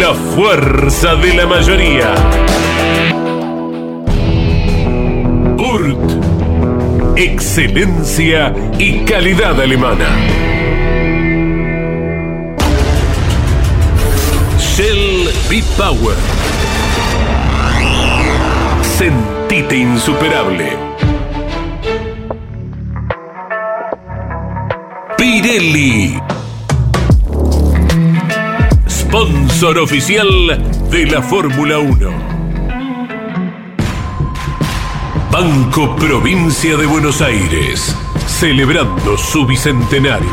La fuerza de la mayoría. Urt. Excelencia y calidad alemana. Shell B-Power. Sentite insuperable. Pirelli. Sponsor oficial de la Fórmula 1. Banco Provincia de Buenos Aires, celebrando su bicentenario.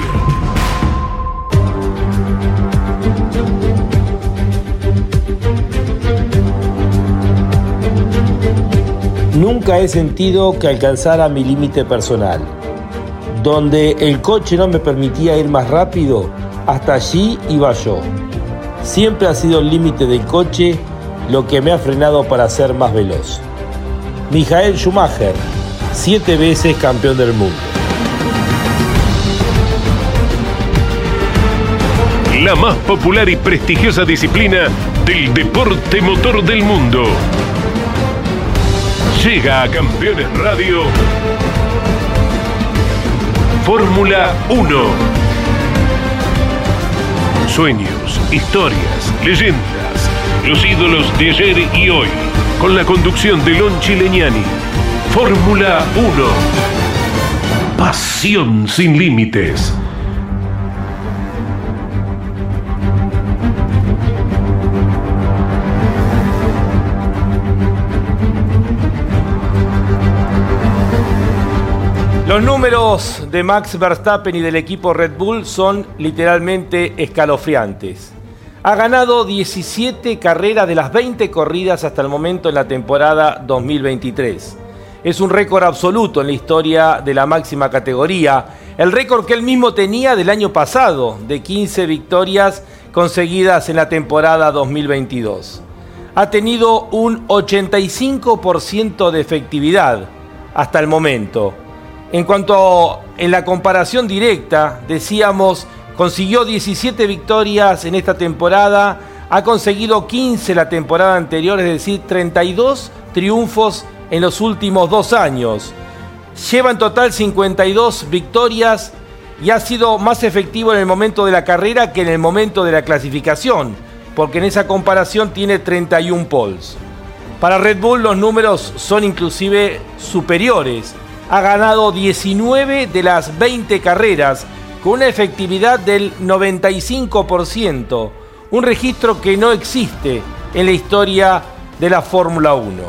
Nunca he sentido que alcanzara mi límite personal. Donde el coche no me permitía ir más rápido, hasta allí iba yo. Siempre ha sido el límite del coche lo que me ha frenado para ser más veloz. Michael Schumacher, siete veces campeón del mundo. La más popular y prestigiosa disciplina del deporte motor del mundo. Llega a Campeones Radio Fórmula 1. Sueños, historias, leyendas, los ídolos de ayer y hoy, con la conducción de Lon Chileñani. Fórmula 1. Pasión sin límites. Los números de Max Verstappen y del equipo Red Bull son literalmente escalofriantes. Ha ganado 17 carreras de las 20 corridas hasta el momento en la temporada 2023. Es un récord absoluto en la historia de la máxima categoría, el récord que él mismo tenía del año pasado, de 15 victorias conseguidas en la temporada 2022. Ha tenido un 85% de efectividad hasta el momento en cuanto en la comparación directa, decíamos, consiguió 17 victorias en esta temporada, ha conseguido 15 la temporada anterior, es decir, 32 triunfos en los últimos dos años. Lleva en total 52 victorias y ha sido más efectivo en el momento de la carrera que en el momento de la clasificación, porque en esa comparación tiene 31 poles. Para Red Bull los números son inclusive superiores ha ganado 19 de las 20 carreras con una efectividad del 95%, un registro que no existe en la historia de la Fórmula 1.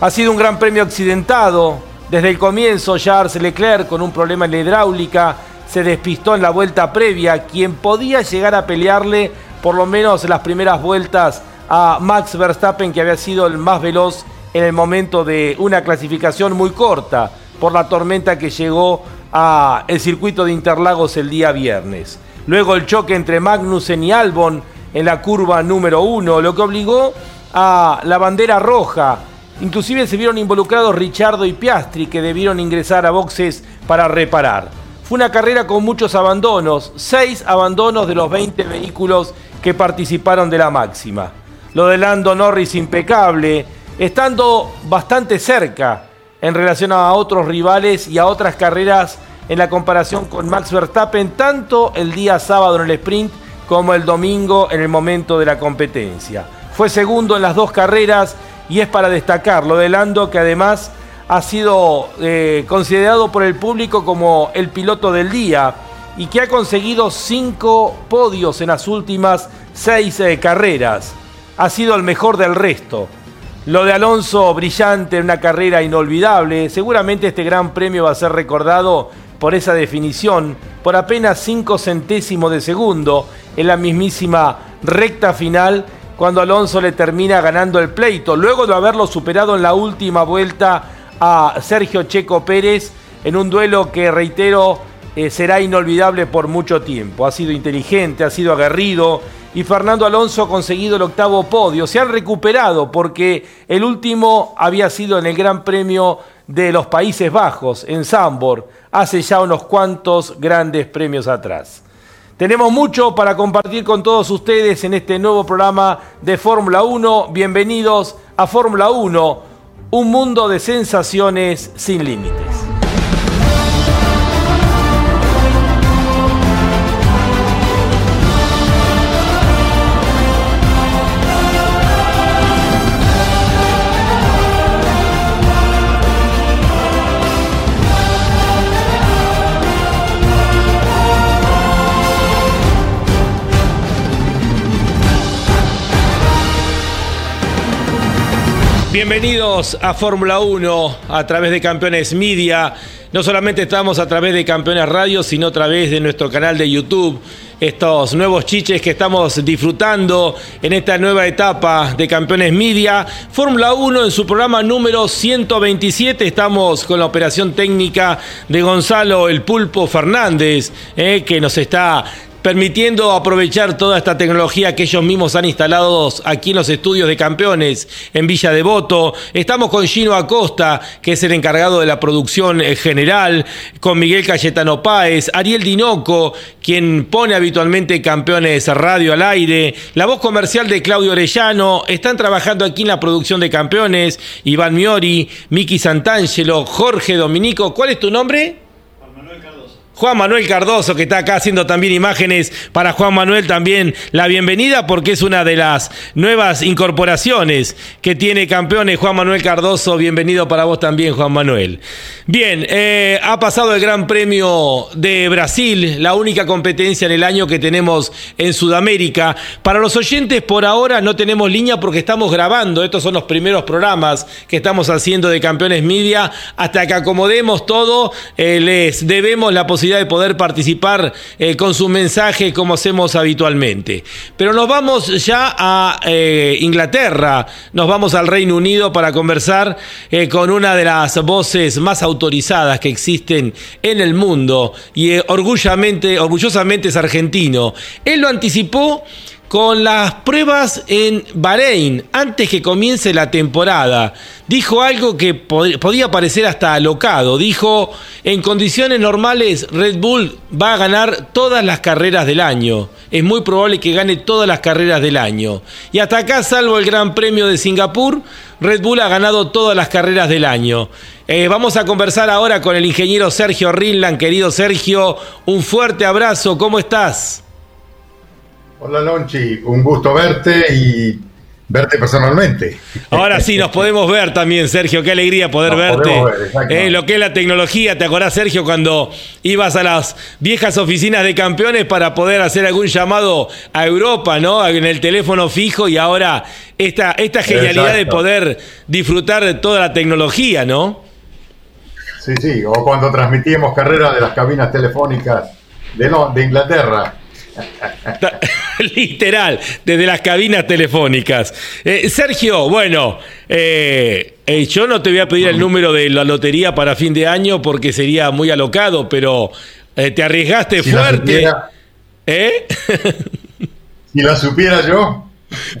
Ha sido un gran premio accidentado. Desde el comienzo, Charles Leclerc, con un problema en la hidráulica, se despistó en la vuelta previa, quien podía llegar a pelearle por lo menos las primeras vueltas a Max Verstappen, que había sido el más veloz en el momento de una clasificación muy corta por la tormenta que llegó a el circuito de Interlagos el día viernes. Luego el choque entre Magnussen y Albon en la curva número uno, lo que obligó a la bandera roja. Inclusive se vieron involucrados Richardo y Piastri que debieron ingresar a boxes para reparar. Fue una carrera con muchos abandonos, seis abandonos de los 20 vehículos que participaron de la máxima. Lo de Lando Norris impecable, estando bastante cerca en relación a otros rivales y a otras carreras en la comparación con Max Verstappen, tanto el día sábado en el sprint como el domingo en el momento de la competencia. Fue segundo en las dos carreras y es para destacar lo de Lando que además ha sido eh, considerado por el público como el piloto del día y que ha conseguido cinco podios en las últimas seis eh, carreras. Ha sido el mejor del resto. Lo de Alonso, brillante, una carrera inolvidable. Seguramente este gran premio va a ser recordado por esa definición, por apenas cinco centésimos de segundo en la mismísima recta final cuando Alonso le termina ganando el pleito, luego de haberlo superado en la última vuelta a Sergio Checo Pérez en un duelo que, reitero, eh, será inolvidable por mucho tiempo. Ha sido inteligente, ha sido aguerrido y Fernando Alonso ha conseguido el octavo podio. Se han recuperado porque el último había sido en el Gran Premio de los Países Bajos, en Zambor, hace ya unos cuantos grandes premios atrás. Tenemos mucho para compartir con todos ustedes en este nuevo programa de Fórmula 1. Bienvenidos a Fórmula 1, un mundo de sensaciones sin límites. Bienvenidos a Fórmula 1 a través de Campeones Media. No solamente estamos a través de Campeones Radio, sino a través de nuestro canal de YouTube. Estos nuevos chiches que estamos disfrutando en esta nueva etapa de Campeones Media. Fórmula 1 en su programa número 127. Estamos con la operación técnica de Gonzalo El Pulpo Fernández, eh, que nos está permitiendo aprovechar toda esta tecnología que ellos mismos han instalado aquí en los estudios de campeones en Villa Devoto. Estamos con Gino Acosta, que es el encargado de la producción eh, general, con Miguel Cayetano Páez, Ariel Dinoco, quien pone habitualmente campeones radio al aire, la voz comercial de Claudio Orellano, están trabajando aquí en la producción de campeones, Iván Miori, Miki Santangelo, Jorge Dominico. ¿Cuál es tu nombre? Juan Manuel Cardoso, que está acá haciendo también imágenes para Juan Manuel, también la bienvenida porque es una de las nuevas incorporaciones que tiene campeones. Juan Manuel Cardoso, bienvenido para vos también, Juan Manuel. Bien, eh, ha pasado el Gran Premio de Brasil, la única competencia en el año que tenemos en Sudamérica. Para los oyentes, por ahora no tenemos línea porque estamos grabando. Estos son los primeros programas que estamos haciendo de Campeones Media. Hasta que acomodemos todo, eh, les debemos la posibilidad de poder participar eh, con su mensaje como hacemos habitualmente. Pero nos vamos ya a eh, Inglaterra, nos vamos al Reino Unido para conversar eh, con una de las voces más autorizadas que existen en el mundo y orgullosamente, orgullosamente es argentino. Él lo anticipó con las pruebas en Bahrein antes que comience la temporada. Dijo algo que podía parecer hasta alocado. Dijo, en condiciones normales Red Bull va a ganar todas las carreras del año. Es muy probable que gane todas las carreras del año. Y hasta acá, salvo el Gran Premio de Singapur, Red Bull ha ganado todas las carreras del año. Eh, vamos a conversar ahora con el ingeniero Sergio Rinland. Querido Sergio, un fuerte abrazo. ¿Cómo estás? Hola Lonchi, un gusto verte y verte personalmente. Ahora sí, nos podemos ver también, Sergio. Qué alegría poder verte. Eh, lo que es la tecnología, ¿te acordás, Sergio, cuando ibas a las viejas oficinas de campeones para poder hacer algún llamado a Europa, ¿no? En el teléfono fijo y ahora esta, esta genialidad de poder disfrutar de toda la tecnología, ¿no? Sí, sí, o cuando transmitíamos carreras de las cabinas telefónicas de, de Inglaterra. Literal, desde las cabinas telefónicas. Eh, Sergio, bueno, eh, eh, yo no te voy a pedir el número de la lotería para fin de año porque sería muy alocado, pero te arriesgaste fuerte. ¿Eh? si la supiera yo.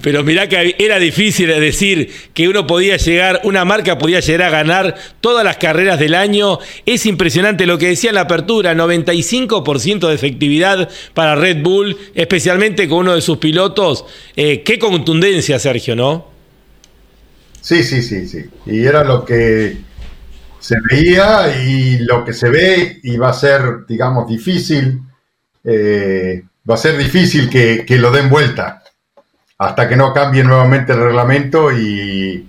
Pero mirá que era difícil decir que uno podía llegar, una marca podía llegar a ganar todas las carreras del año. Es impresionante lo que decía en la apertura, 95% de efectividad para Red Bull, especialmente con uno de sus pilotos. Eh, qué contundencia, Sergio, ¿no? Sí, sí, sí, sí. Y era lo que se veía y lo que se ve y va a ser, digamos, difícil. Eh, va a ser difícil que, que lo den vuelta hasta que no cambie nuevamente el reglamento y,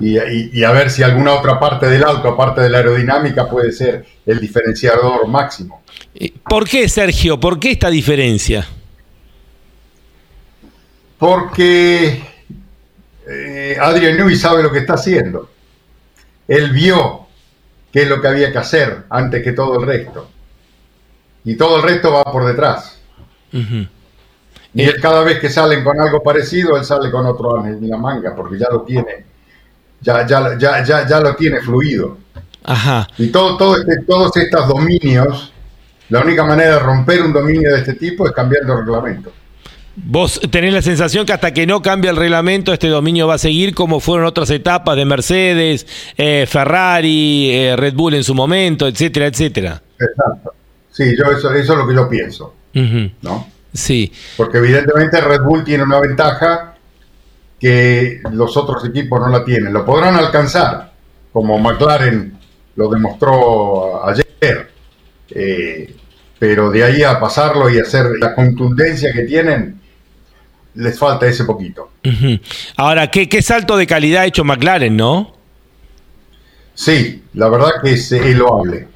y, a ver si alguna otra parte del auto, aparte de la aerodinámica, puede ser el diferenciador máximo. ¿Por qué, Sergio? ¿Por qué esta diferencia? Porque eh, Adrian Newey sabe lo que está haciendo. Él vio qué es lo que había que hacer antes que todo el resto. Y todo el resto va por detrás. Y él cada vez que salen con algo parecido, él sale con otro en la manga, porque ya lo tiene, ya, ya, ya, ya, ya lo tiene fluido. Ajá. Y todo, todo este, todos estos dominios, la única manera de romper un dominio de este tipo es cambiando el reglamento. Vos tenés la sensación que hasta que no cambie el reglamento, este dominio va a seguir como fueron otras etapas de Mercedes, eh, Ferrari, eh, Red Bull en su momento, etcétera, etcétera. Exacto. Sí, yo eso, eso es lo que yo pienso. ¿no? Sí. Porque evidentemente Red Bull tiene una ventaja que los otros equipos no la tienen. Lo podrán alcanzar, como McLaren lo demostró ayer. Eh, pero de ahí a pasarlo y hacer la contundencia que tienen, les falta ese poquito. Ahora, ¿qué, ¿qué, salto de calidad ha hecho McLaren, no? Sí, la verdad que es, loable,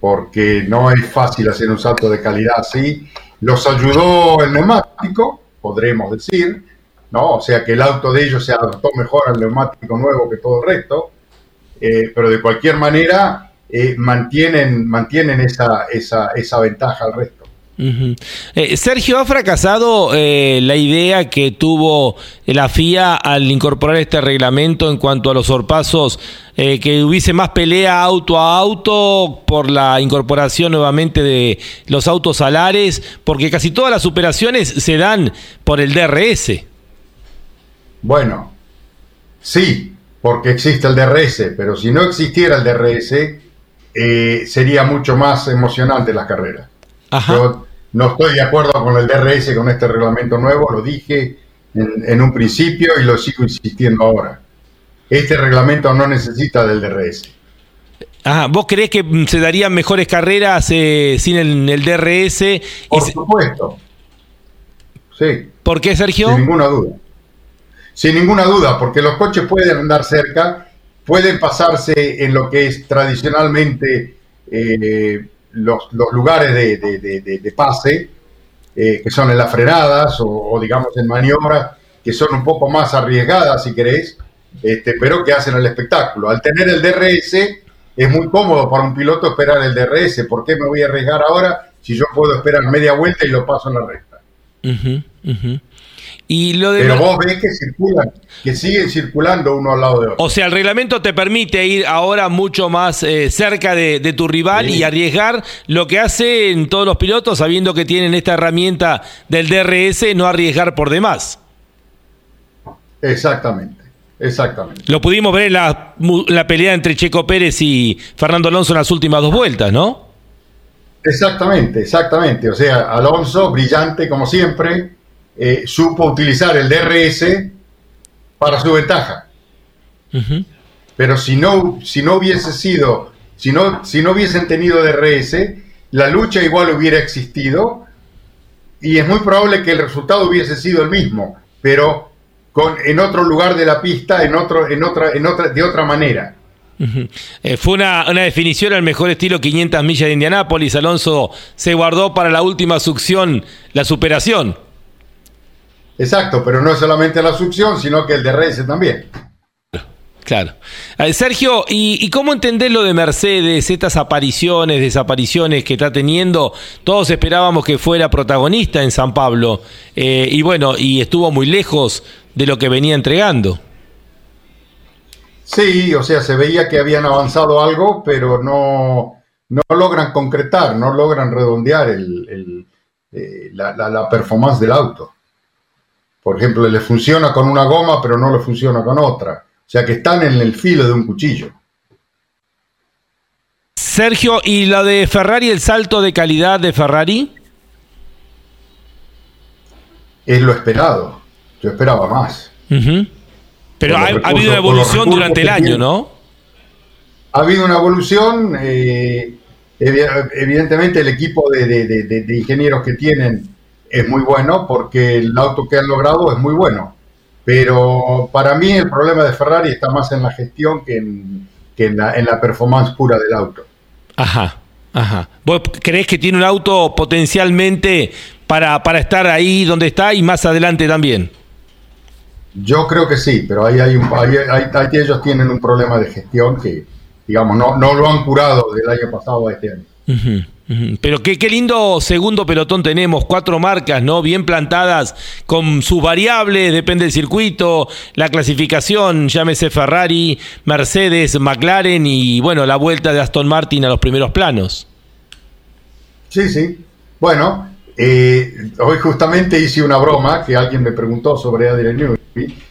porque no es fácil hacer un salto de calidad así. Los ayudó el neumático, podremos decir, ¿no? O sea que el auto de ellos se adaptó mejor al neumático nuevo que todo el resto, eh, pero de cualquier manera eh, mantienen, mantienen esa, esa, esa ventaja al resto. Eh, Sergio, ¿ha fracasado eh, la idea que tuvo la FIA al incorporar este reglamento en cuanto a los sorpasos, eh, que hubiese más pelea auto a auto por la incorporación nuevamente de los autos alares? Porque casi todas las superaciones se dan por el DRS. Bueno, sí, porque existe el DRS, pero si no existiera el DRS, sería mucho más emocionante la carrera. Yo no estoy de acuerdo con el DRS, con este reglamento nuevo, lo dije en, un principio y lo sigo insistiendo ahora. Este reglamento no necesita del DRS. Ajá, ¿Vos creés que se darían mejores carreras eh, sin el, DRS? Por supuesto. Sí. ¿Por qué, Sergio? Sin ninguna duda. Sin ninguna duda, porque los coches pueden andar cerca, pueden pasarse en lo que es tradicionalmente eh, los, lugares de, pase, eh, que son en las frenadas o, digamos en maniobras que son un poco más arriesgadas, si querés, este, pero que hacen el espectáculo. Al tener el DRS, es muy cómodo para un piloto esperar el DRS. ¿Por qué me voy a arriesgar ahora si yo puedo esperar media vuelta y lo paso en la recta? Pero vos ves que circulan, que siguen circulando uno al lado de otro. O sea, el reglamento te permite ir ahora mucho más eh, cerca de, tu rival y arriesgar lo que hacen todos los pilotos, sabiendo que tienen esta herramienta del DRS, no arriesgar por demás. Exactamente, exactamente. Lo pudimos ver en la, la pelea entre Checo Pérez y Fernando Alonso en las últimas dos vueltas, ¿no? Exactamente, exactamente. O sea, Alonso, brillante como siempre, eh, supo utilizar el DRS para su ventaja. Pero si no, si no hubiese sido, si no, si no hubiesen tenido DRS, la lucha igual hubiera existido y es muy probable que el resultado hubiese sido el mismo, pero con, en otro lugar de la pista, en otro, en otra, en otra, de otra manera. Eh, fue una, una, definición al mejor estilo 500 millas de Indianápolis. Alonso se guardó para la última succión la superación. Exacto, pero no es solamente la succión, sino que el DRS también. Claro. Eh, Sergio, ¿y, cómo entender lo de Mercedes, estas apariciones, desapariciones que está teniendo? Todos esperábamos que fuera protagonista en San Pablo eh, y bueno, y estuvo muy lejos de lo que venía entregando. Sí, o sea, se veía que habían avanzado algo, pero no, no logran concretar, no logran redondear el, eh, la, la performance del auto. Por ejemplo, le funciona con una goma, pero no le funciona con otra. O sea que están en el filo de un cuchillo. Sergio, ¿y la de Ferrari, el salto de calidad de Ferrari? Es lo esperado. Yo esperaba más. Pero ha, habido una evolución durante el año, ¿no? Ha habido una evolución. Eh, evidentemente el equipo de ingenieros que tienen es muy bueno porque el auto que han logrado es muy bueno. Pero para mí el problema de Ferrari está más en la gestión que en, la, performance pura del auto. Ajá, ajá. ¿Vos creés que tiene un auto potencialmente para, para estar ahí donde está y más adelante también? Yo creo que sí, pero ahí, hay un, ahí, ellos tienen un problema de gestión que, digamos, no, no lo han curado del año pasado a este año. Pero qué, qué lindo segundo pelotón tenemos, cuatro marcas, ¿no? Bien plantadas con sus variables, depende del circuito, la clasificación, llámese Ferrari, Mercedes, McLaren y bueno, la vuelta de Aston Martin a los primeros planos. Sí, sí. Bueno, eh, hoy justamente hice una broma que alguien me preguntó sobre Adrian Newey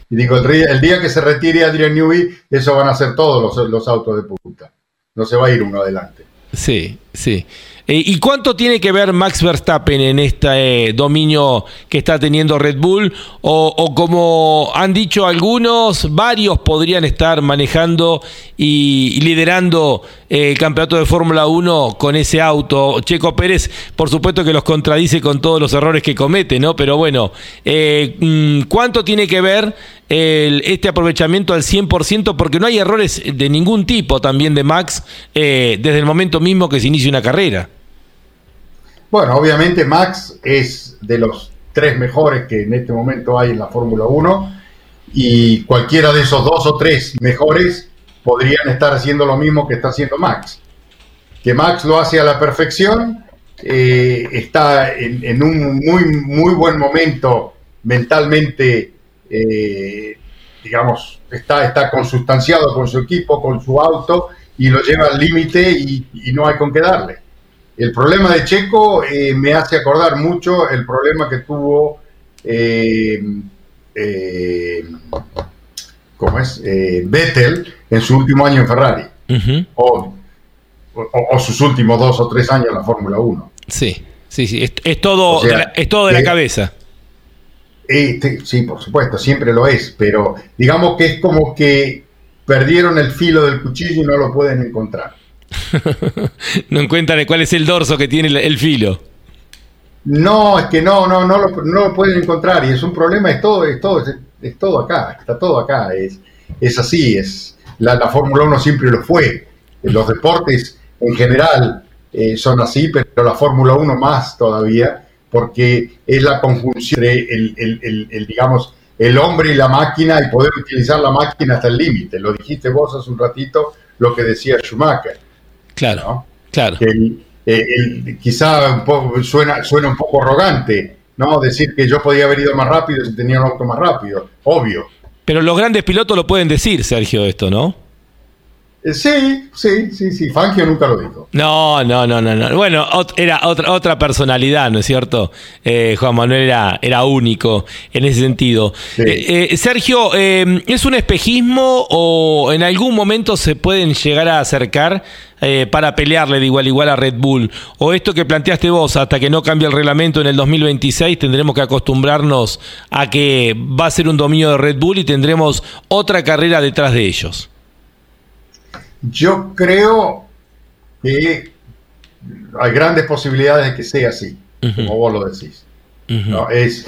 y digo, el, día que se retire Adrian Newey, eso van a ser todos los, los autos de punta. No se va a ir uno adelante. Sí, sí. Eh, ¿Y cuánto tiene que ver Max Verstappen en este eh, dominio que está teniendo Red Bull? O, como han dicho algunos, varios podrían estar manejando y, liderando eh, el campeonato de Fórmula 1 con ese auto. Checo Pérez, por supuesto que los contradice con todos los errores que comete, ¿no? Pero bueno, mm, ¿cuánto tiene que ver este aprovechamiento al 100%? Porque no hay errores de ningún tipo también de Max desde el momento mismo que se inicia una carrera. Bueno, obviamente Max es de los tres mejores que en este momento hay en la Fórmula 1 y cualquiera de esos dos o tres mejores podrían estar haciendo lo mismo que está haciendo Max. Que Max lo hace a la perfección, eh, está en, un muy, muy buen momento mentalmente, eh, digamos, está, está consustanciado con su equipo, con su auto y lo lleva al límite y, y no hay con qué darle. El problema de Checo eh, me hace acordar mucho el problema que tuvo, eh, ¿cómo es? Vettel en su último año en Ferrari. o, sus últimos dos o tres años en la Fórmula 1. Sí, sí, sí. Es, todo, de la, es todo de la cabeza. Este, sí, por supuesto, siempre lo es, pero digamos que es como que perdieron el filo del cuchillo y no lo pueden encontrar. no encuentran cuál es el dorso que tiene el, filo. No, es que no, no, no lo, no lo pueden encontrar y es un problema, es todo, es todo, es, todo acá, está todo acá, es, es así, es la, Fórmula 1 siempre lo fue, los deportes en general eh, son así, pero la Fórmula 1 más todavía, porque es la conjunción de el, el, el, digamos, el hombre y la máquina y poder utilizar la máquina hasta el límite. Lo dijiste vos hace un ratito, lo que decía Schumacher. Claro, claro. Eh, quizá un poco, suena, suena un poco arrogante, ¿no? Decir que yo podía haber ido más rápido si tenía un auto más rápido, obvio. Pero los grandes pilotos lo pueden decir, Sergio, esto, ¿no? Eh, sí, sí, sí, sí. Fangio nunca lo dijo. No, no, no, no. no. Bueno, era otra, otra personalidad, ¿no es cierto? Eh, Juan Manuel era, era único en ese sentido. Eh, Sergio, ¿es un espejismo o en algún momento se pueden llegar a acercar para pelearle de igual a igual a Red Bull? ¿O esto que planteaste vos, hasta que no cambie el reglamento en el 2026, tendremos que acostumbrarnos a que va a ser un dominio de Red Bull y tendremos otra carrera detrás de ellos? Yo creo que hay grandes posibilidades de que sea así, como vos lo decís. es,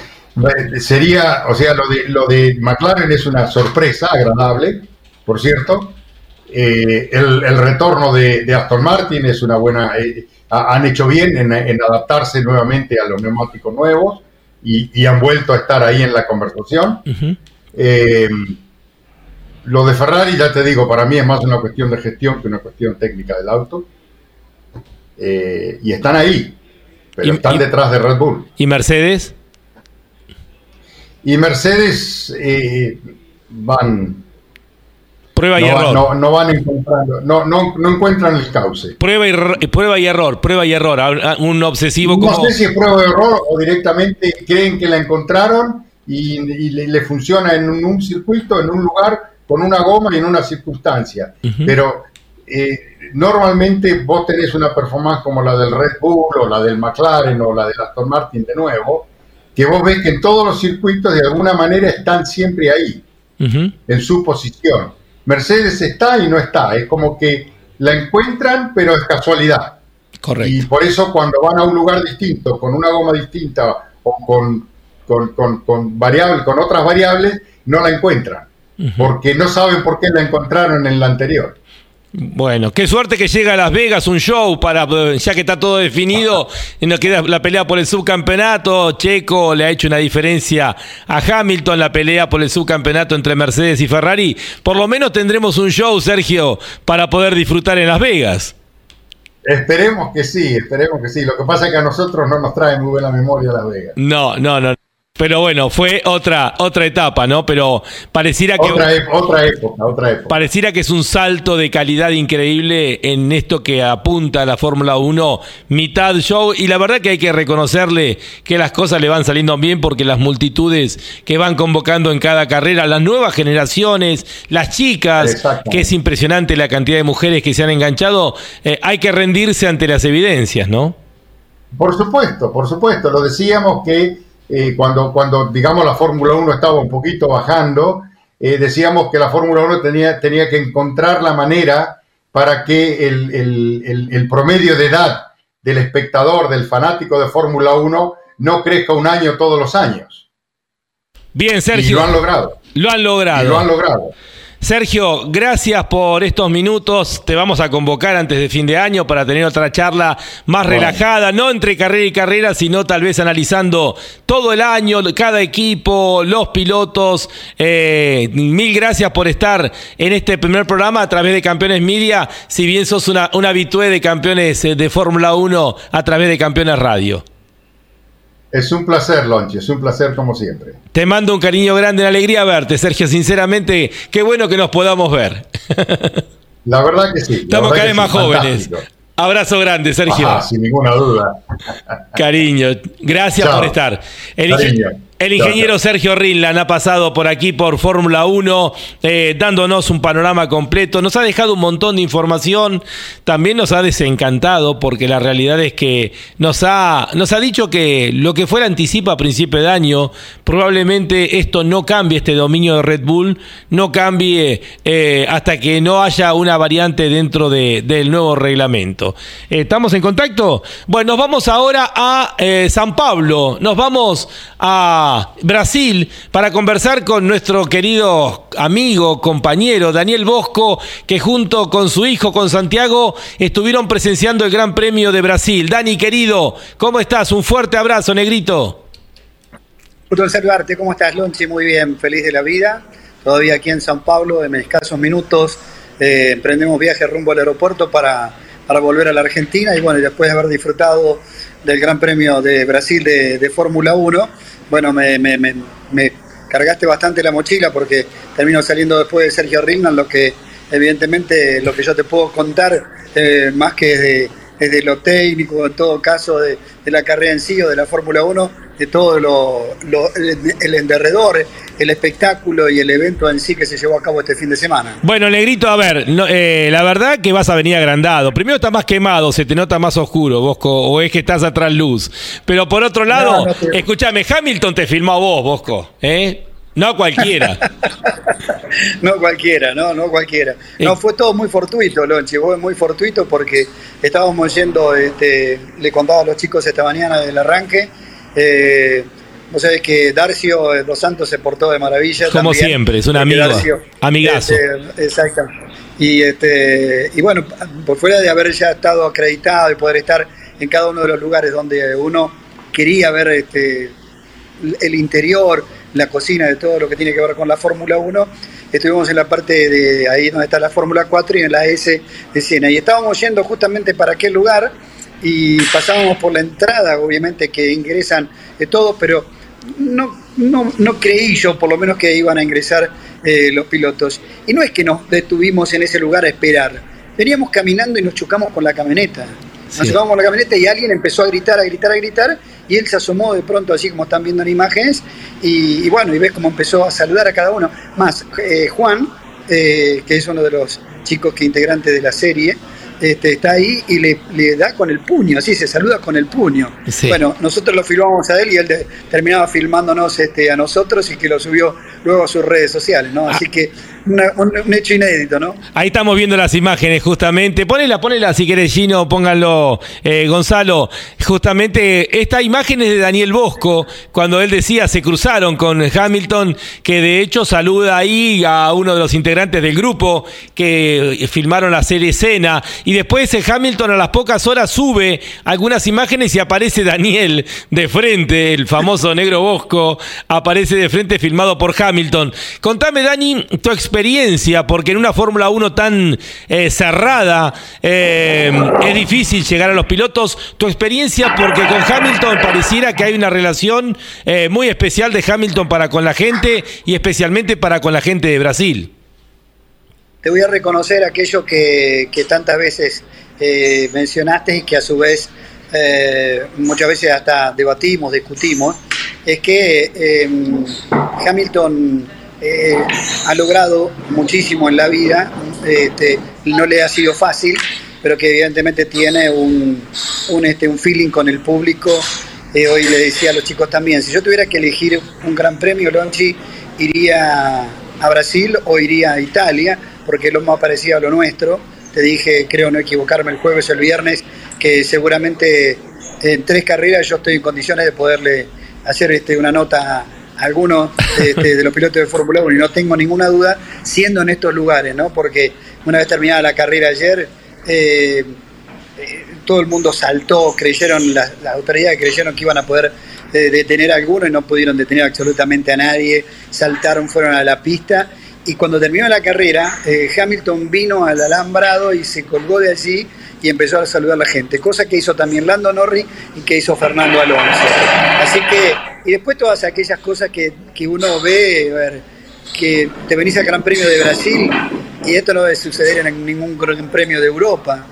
sería, o sea, lo de, lo de McLaren es una sorpresa agradable, por cierto. Eh, el, retorno de, Aston Martin es una buena. Eh, han hecho bien en, adaptarse nuevamente a los neumáticos nuevos y, han vuelto a estar ahí en la conversación. Lo de Ferrari, ya te digo, para mí es más una cuestión de gestión que una cuestión técnica del auto. Eh, y están ahí, pero están detrás de Red Bull. ¿Y Mercedes? Y Mercedes eh, van. Prueba y error. No, van encontrando, no, no, no, encuentran el cauce. Prueba y, prueba y error, prueba y error. Un obsesivo como. No sé si es prueba y error o directamente creen que la encontraron y, le, funciona en un circuito, en un lugar con una goma y en una circunstancia. Pero eh, normalmente vos tenés una performance como la del Red Bull o la del McLaren o la del Aston Martin de nuevo, que vos ves que en todos los circuitos de alguna manera están siempre ahí, en su posición. Mercedes está y no está, es como que la encuentran, pero es casualidad. Correcto. Y por eso cuando van a un lugar distinto, con una goma distinta o con, con, con, con, con otras variables, no la encuentran porque no saben por qué la encontraron en la anterior. Bueno, qué suerte que llega a Las Vegas un show para ya que está todo definido y nos queda la pelea por el subcampeonato. Checo le ha hecho una diferencia a Hamilton la pelea por el subcampeonato entre Mercedes y Ferrari. Por lo menos tendremos un show, Sergio, para poder disfrutar en Las Vegas. Esperemos que sí, esperemos que sí. Lo que pasa es que a nosotros no nos trae muy buena memoria Las Vegas. No, no, no. Pero bueno, fue otra, otra etapa, ¿no? Pero pareciera que. Otra, época, otra época. Pareciera que es un salto de calidad increíble en esto que apunta a la Fórmula 1, mitad show. Y la verdad que hay que reconocerle que las cosas le van saliendo bien porque las multitudes que van convocando en cada carrera, las nuevas generaciones, las chicas, que es impresionante la cantidad de mujeres que se han enganchado, eh, hay que rendirse ante las evidencias, ¿no? Por supuesto, por supuesto. Lo decíamos que eh, cuando, cuando, digamos, la Fórmula 1 estaba un poquito bajando, eh, decíamos que la Fórmula 1 tenía, tenía que encontrar la manera para que el, promedio de edad del espectador, del fanático de Fórmula 1, no crezca un año todos los años. Bien, Sergio. Y lo han logrado. Lo han logrado. lo han logrado. Sergio, gracias por estos minutos. Te vamos a convocar antes de fin de año para tener otra charla más relajada, no entre carrera y carrera, sino tal vez analizando todo el año, cada equipo, los pilotos. Eh, mil gracias por estar en este primer programa a través de Campeones Media, si bien sos una, una habitué de campeones eh, de Fórmula 1 a través de Campeones Radio. Es un placer, Lonchi, es un placer como siempre. Te mando un cariño grande, una alegría verte, Sergio. Sinceramente, qué bueno que nos podamos ver. La verdad que sí. Estamos cada vez más jóvenes. Abrazo grande, Sergio. Sin ninguna duda. Cariño, gracias por estar. Cariño. El ingeniero Sergio Rinlan ha pasado por aquí por Fórmula 1, eh, dándonos un panorama completo. Nos ha dejado un montón de información. También nos ha desencantado porque la realidad es que nos ha, nos ha dicho que lo que fuera anticipa a principio de año, probablemente esto no cambie, este dominio de Red Bull, no cambie eh, hasta que no haya una variante dentro del nuevo reglamento. Eh, ¿Estamos en contacto? Bueno, nos vamos ahora a San Pablo. Nos vamos a Brasil para conversar con nuestro querido amigo, compañero Daniel Bosco, que junto con su hijo, con Santiago, estuvieron presenciando el Gran Premio de Brasil. Dani, querido, ¿cómo estás? Un fuerte abrazo, negrito. Gusto saludarte, ¿cómo estás, Lonchi? Muy bien, feliz de la vida. Todavía aquí en San Pablo, en escasos minutos, eh, emprendemos viaje rumbo al aeropuerto para, para volver a la Argentina y bueno, después de haber disfrutado del Gran Premio de Brasil de, de Fórmula 1, bueno, me, me, cargaste bastante la mochila porque termino saliendo después de Sergio Rignan, lo que evidentemente lo que yo te puedo contar, eh, más que desde, lo técnico, en todo caso, de, la carrera en sí o de la Fórmula 1, de todo lo, el, enderredor, el espectáculo y el evento en sí que se llevó a cabo este fin de semana. Bueno, Negrito, a ver, eh, la verdad que vas a venir agrandado. Primero está más quemado, se te nota más oscuro, Bosco, o es que estás atrás luz. Pero por otro lado, escúchame, Hamilton te filmó a vos, Bosco, ¿eh? No cualquiera. no cualquiera, no, no cualquiera. No, fue todo muy fortuito, Lonchi, fue muy fortuito porque estábamos yendo, este, le contaba a los chicos esta mañana del arranque, eh, sabés que Darcio Dos Santos se portó de maravilla. Como siempre, es un amigo. amigazo. Este, exacto. Y, este, y bueno, por fuera de haber ya estado acreditado y poder estar en cada uno de los lugares donde uno quería ver este, el interior, la cocina de todo lo que tiene que ver con la Fórmula 1, estuvimos en la parte de ahí donde está la Fórmula 4 y en la S de Siena. Y estábamos yendo justamente para aquel lugar y pasábamos por la entrada, obviamente que ingresan de todo, pero no, no, no, creí yo, por lo menos, que iban a ingresar eh, los pilotos. Y no es que nos detuvimos en ese lugar a esperar, veníamos caminando y nos chocamos con la camioneta. Nos chocamos con la camioneta y alguien empezó a gritar, a gritar, a gritar, y él se asomó de pronto, así como están viendo en imágenes, y, bueno, y ves cómo empezó a saludar a cada uno. Más, eh, Juan, eh, que es uno de los chicos que integrante de la serie, este, está ahí y le, da con el puño, así se saluda con el puño. Bueno, nosotros lo filmamos a él y él terminaba filmándonos este, a nosotros y que lo subió luego a sus redes sociales, ¿no? Así ah. que un, hecho inédito, ¿no? Ahí estamos viendo las imágenes, justamente. Ponela, ponela si querés, Gino, pónganlo, eh, Gonzalo. Justamente, esta imagen es de Daniel Bosco, cuando él decía, se cruzaron con Hamilton, que de hecho saluda ahí a uno de los integrantes del grupo que filmaron la serie escena. y después eh, Hamilton a las pocas horas sube algunas imágenes y aparece Daniel de frente, el famoso negro Bosco, aparece de frente filmado por Hamilton. Contame, Dani, tu experiencia, porque en una Fórmula 1 tan eh, cerrada eh, es difícil llegar a los pilotos. Tu experiencia, porque con Hamilton pareciera que hay una relación muy especial de Hamilton para con la gente y especialmente para con la gente de Brasil te voy a reconocer aquello que, tantas veces eh, mencionaste y que a su vez eh, muchas veces hasta debatimos, discutimos, es que Hamilton eh, ha logrado muchísimo en la vida, este, no le ha sido fácil, pero que evidentemente tiene un, un, este, un feeling con el público. hoy le decía a los chicos también, si yo tuviera que elegir un gran premio, Lonchi, iría a Brasil o iría a Italia, porque es lo más parecido a lo nuestro. Te dije, creo no equivocarme, el jueves o el viernes, que seguramente en tres carreras yo estoy en condiciones de poderle hacer este, una nota algunos este, de los pilotos de Fórmula 1 y no tengo ninguna duda, siendo en estos lugares, ¿no? porque una vez terminada la carrera ayer, eh, eh, todo el mundo saltó, creyeron, las, autoridades creyeron que iban a poder eh, detener a alguno y no pudieron detener absolutamente a nadie, saltaron, fueron a la pista y cuando terminó la carrera, Hamilton vino al alambrado y se colgó de allí y empezó a saludar a la gente, cosa que hizo también Lando Norris y que hizo Fernando Alonso. Así que, y después todas aquellas cosas que, uno ve, a ver, que te venís al Gran Premio de Brasil y esto no debe suceder en ningún Gran Premio de Europa,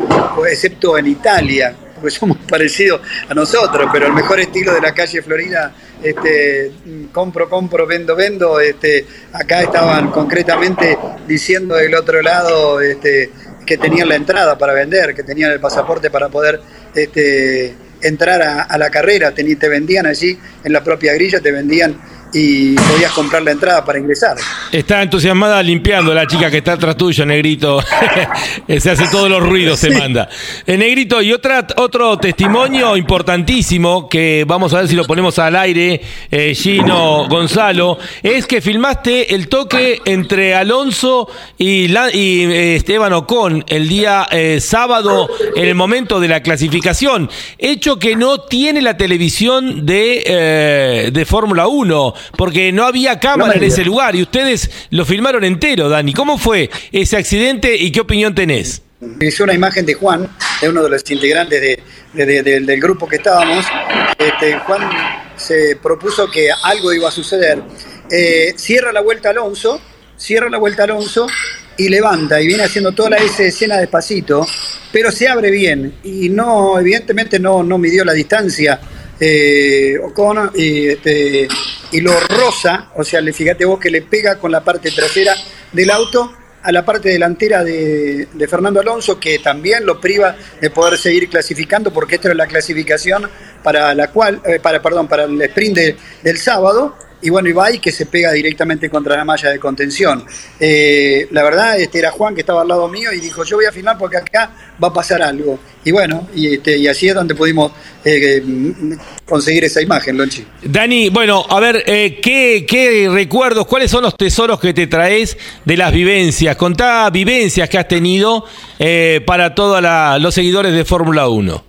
excepto en Italia, porque somos parecidos a nosotros, pero el mejor estilo de la calle Florida este, compro, compro, vendo, vendo. Este, acá estaban concretamente diciendo del otro lado este, que tenían la entrada para vender, que tenían el pasaporte para poder este, entrar a, la carrera. Te, vendían allí en la propia grilla, te vendían y podías comprar la entrada para ingresar. Está entusiasmada limpiando la chica que está atrás tuyo, Negrito. se hace todos los ruidos, se manda. Eh, Negrito, y otra, otro testimonio importantísimo que vamos a ver si lo ponemos al aire, eh, Gino Gonzalo, es que filmaste el toque entre Alonso y, y eh, Esteban Ocon el día sábado en el momento de la clasificación. Hecho que no tiene la televisión de, de Fórmula 1 porque no había cámara en ese lugar y ustedes lo filmaron entero, Dani. ¿Cómo fue ese accidente y qué opinión tenés? Es una imagen de Juan, de uno de los integrantes del grupo que estábamos. Este, Juan se propuso que algo iba a suceder. Eh, cierra la vuelta Alonso, cierra la vuelta Alonso y levanta y viene haciendo toda la escena despacito, pero se abre bien y no, evidentemente no, no midió la distancia eh, Ocon y, este, y lo rosa, o sea, le fíjate vos que le pega con la parte trasera del auto a la parte delantera de, Fernando Alonso, que también lo priva de poder seguir clasificando, porque esta es la clasificación para la cual, eh, para, perdón, para el sprint del sábado, y bueno, Ibai que se pega directamente contra la malla de contención. Eh, la verdad, este era Juan que estaba al lado mío y dijo, yo voy a filmar porque acá va a pasar algo. Y bueno, y, este, y así es donde pudimos eh, conseguir esa imagen, Lonchi. Dani, bueno, a ver, eh, ¿qué, recuerdos, cuáles son los tesoros que te traes de las vivencias? Contá vivencias que has tenido para todos los seguidores de Fórmula 1.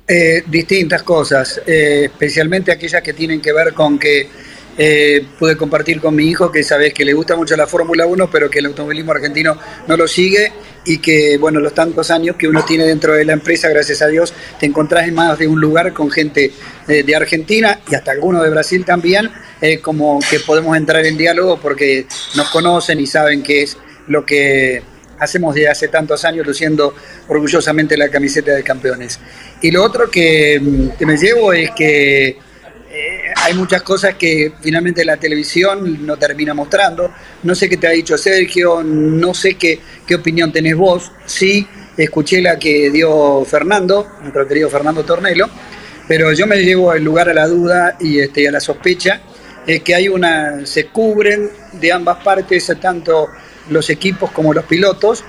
distintas cosas, especialmente aquellas que tienen que ver con que eh, pude compartir con mi hijo que sabes que le gusta mucho la Fórmula 1, pero que el automovilismo argentino no lo sigue y que, bueno, los tantos años que uno tiene dentro de la empresa, gracias a Dios, te encontrás en más de un lugar con gente de, Argentina y hasta algunos de Brasil también, eh, como que podemos entrar en diálogo porque nos conocen y saben qué es lo que hacemos desde hace tantos años luciendo orgullosamente la camiseta de campeones. Y lo otro que, mm, que me llevo es que hay muchas cosas que finalmente la televisión no termina mostrando. No sé qué te ha dicho Sergio, no sé qué, qué opinión tenés vos. Sí, escuché la que dio Fernando, nuestro querido Fernando Tornelo, pero yo me llevo el lugar a la duda y este, a la sospecha es que hay una, se cubren de ambas partes, tanto los equipos como los pilotos.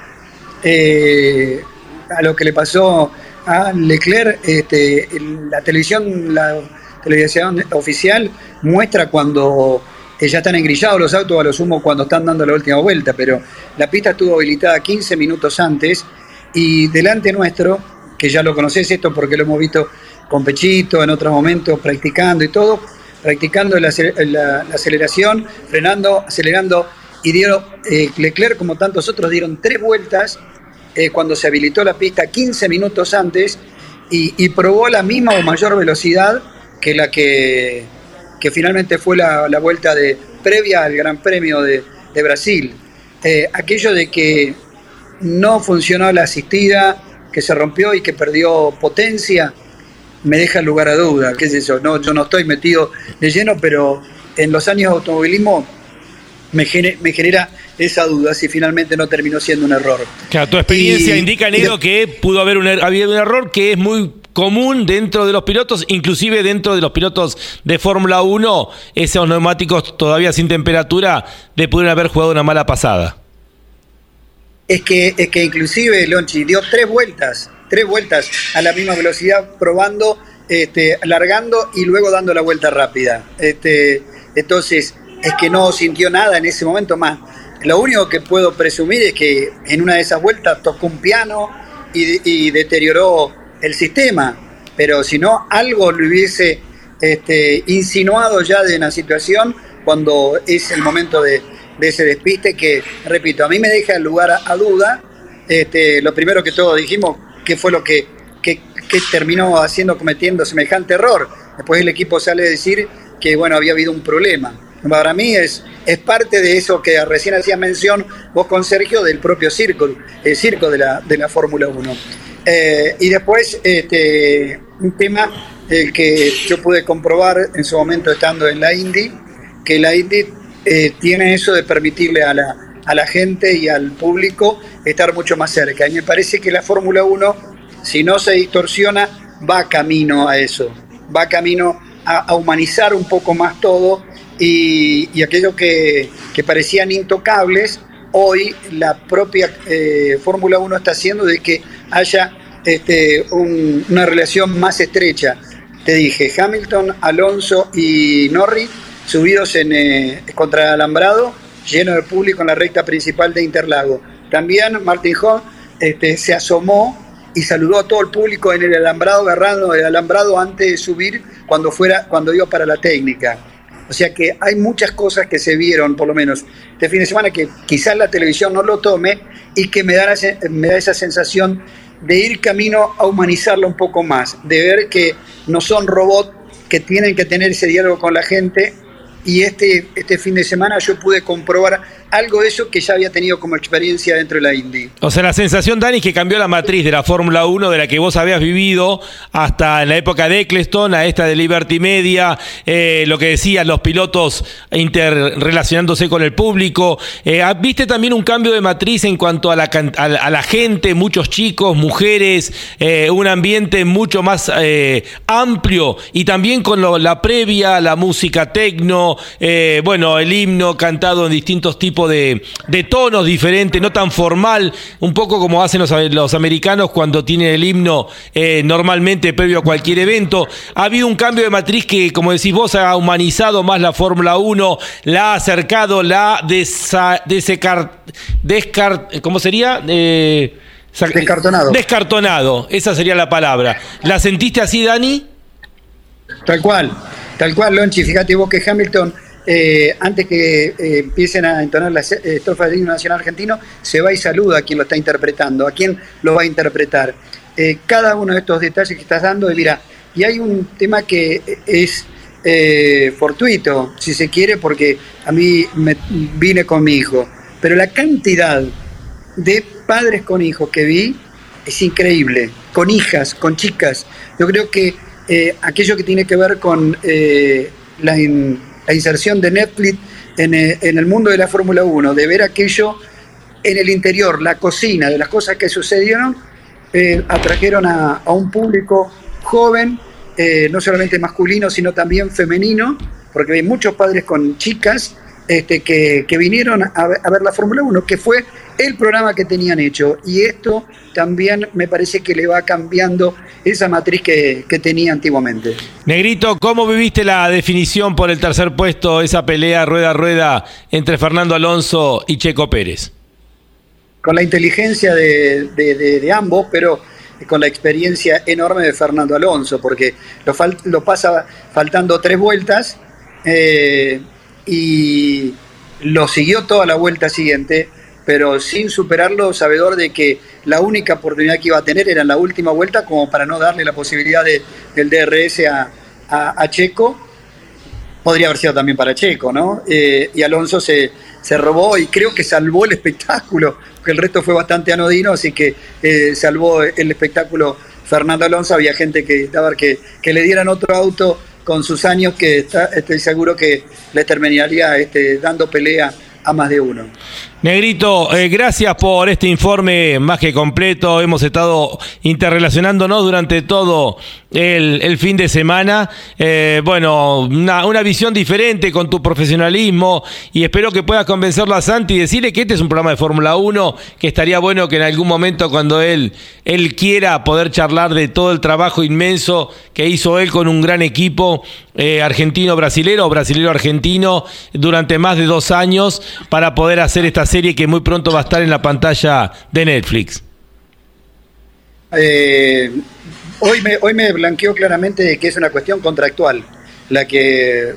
Eh, a lo que le pasó a Leclerc, este, la televisión, la televisión oficial muestra cuando ya están engrillados los autos a lo sumo cuando están dando la última vuelta, pero la pista estuvo habilitada 15 minutos antes Y delante nuestro, que ya lo conocés esto porque lo hemos visto con Pechito en otros momentos, practicando y todo, practicando la, aceleración, frenando, acelerando, y dieron, eh, Leclerc como tantos otros dieron tres vueltas eh, cuando se habilitó la pista 15 minutos antes y, probó la misma o mayor velocidad que la que, que finalmente fue la, vuelta de, previa al Gran Premio de, Brasil. Eh, aquello de que no funcionó la asistida, que se rompió y que perdió potencia, me deja lugar a duda. ¿Qué es eso? No, yo no estoy metido de lleno, pero en los años de automovilismo me, genera esa duda si finalmente no terminó siendo un error. Claro, tu experiencia indica, que pudo haber un, er-, un error que es muy común dentro de los pilotos, inclusive dentro de los pilotos de Fórmula 1, esos neumáticos todavía sin temperatura le pudieron haber jugado una mala pasada. Es que, es que inclusive Lonchi dio tres vueltas, tres vueltas a la misma velocidad, probando, este, alargando y luego dando la vuelta rápida. Este, entonces, es que no sintió nada en ese momento más. Lo único que puedo presumir es que en una de esas vueltas tocó un piano y, deterioró el sistema, pero si no, algo lo hubiese este, insinuado ya de una situación cuando es el momento de, ese despiste que, repito, a mí me deja lugar a, duda. Este, lo primero que todos dijimos, que fue lo que, que, que terminó haciendo, cometiendo semejante error. Después el equipo sale a decir que, bueno, había habido un problema para mí es, es parte de eso que recién hacías mención vos con Sergio del propio circo, el circo de la, de la Fórmula 1. Eh, y después este, un tema el que yo pude comprobar en su momento estando en la Indy, que la Indy eh, tiene eso de permitirle a la, a la gente y al público estar mucho más cerca. Y me parece que la Fórmula 1, si no se distorsiona, va camino a eso, va camino a, humanizar un poco más todo y, y aquellos que, parecían intocables, hoy la propia eh, Fórmula 1 está haciendo de que haya este, una relación más estrecha. Te dije, Hamilton, Alonso y Norris subidos en, eh, contra el alambrado, lleno de público en la recta principal de Interlago. También Martin Hall este, se asomó y saludó a todo el público en el alambrado, agarrando el alambrado antes de subir cuando, fuera, cuando iba para la técnica. O sea que hay muchas cosas que se vieron, por lo menos este fin de semana, que quizás la televisión no lo tome y que me da, me da esa sensación de ir camino a humanizarlo un poco más, de ver que no son robots que tienen que tener ese diálogo con la gente y este, este fin de semana yo pude comprobar algo de eso que ya había tenido como experiencia dentro de la Indy. O sea, la sensación, Dani, es que cambió la matriz de la Fórmula 1, de la que vos habías vivido hasta en la época de Eccleston, a esta de Liberty Media, eh, lo que decían los pilotos interrelacionándose con el público. Eh, ah, ¿Viste también un cambio de matriz en cuanto a la, a la gente, muchos chicos, mujeres, eh, un ambiente mucho más amplio y también con la previa, la música tecno, eh, bueno, el himno cantado en distintos tipos de, tonos diferentes, no tan formal, un poco como hacen los, americanos cuando tienen el himno eh, normalmente previo a cualquier evento. Ha habido un cambio de matriz que, como decís vos, ha humanizado más la Fórmula 1, la ha acercado, la ha desecar, ¿cómo sería? Eh, descartonado. Descartonado, esa sería la palabra. ¿La sentiste así, Dani? Tal cual. Tal cual, Lonchi, fíjate vos que Hamilton, eh, antes que eh, empiecen a entonar la eh, estrofa del himno nacional argentino, se va y saluda a quien lo está interpretando, a quien lo va a interpretar. cada uno de estos detalles que estás dando, mira, y hay un tema que es fortuito, si se quiere, porque a mí me vine con mi hijo, pero la cantidad de padres con hijos que vi es increíble, con hijas, con chicas. Yo creo que eh, aquello que tiene que ver con eh, la, inserción de Netflix eh, en, el mundo de la Fórmula 1, de ver aquello en el interior, la cocina, de las cosas que sucedieron, atrajeron a, un público joven, no solamente masculino, sino también femenino, porque hay muchos padres con chicas este, que, vinieron a, ver la Fórmula 1, que fue el programa que tenían hecho. Y esto también me parece que le va cambiando esa matriz que, tenía antiguamente. Negrito, ¿cómo viviste la definición por el tercer puesto, esa pelea rueda a rueda entre Fernando Alonso y Checo Pérez? con la inteligencia de, ambos, pero con la experiencia enorme de Fernando Alonso, porque lo, lo pasa faltando tres vueltas eh, y lo siguió toda la vuelta siguiente, pero sin superarlo, sabedor de que la única oportunidad que iba a tener era en la última vuelta, como para no darle la posibilidad de, del DRS a, Checo. Podría haber sido también para Checo, ¿no? Eh, y Alonso se, se robó y creo que salvó el espectáculo, porque el resto fue bastante anodino, así que eh, salvó el espectáculo Fernando Alonso. Había gente que estaba que, que le dieran otro auto con sus años que está, estoy seguro que le terminaría este, dando pelea a más de uno. Negrito, eh, gracias por este informe más que completo. Hemos estado interrelacionándonos durante todo el, fin de semana. Eh, bueno, una, visión diferente con tu profesionalismo y espero que puedas convencerlo a Santi y decirle que este es un programa de Fórmula 1, que estaría bueno que en algún momento cuando él, él quiera poder charlar de todo el trabajo inmenso que hizo él con un gran equipo eh, argentino-brasilero brasilero-argentino durante más de dos años para poder hacer esta serie que muy pronto va a estar en la pantalla de Netflix. Eh, hoy, me, hoy me blanqueó claramente que es una cuestión contractual. La que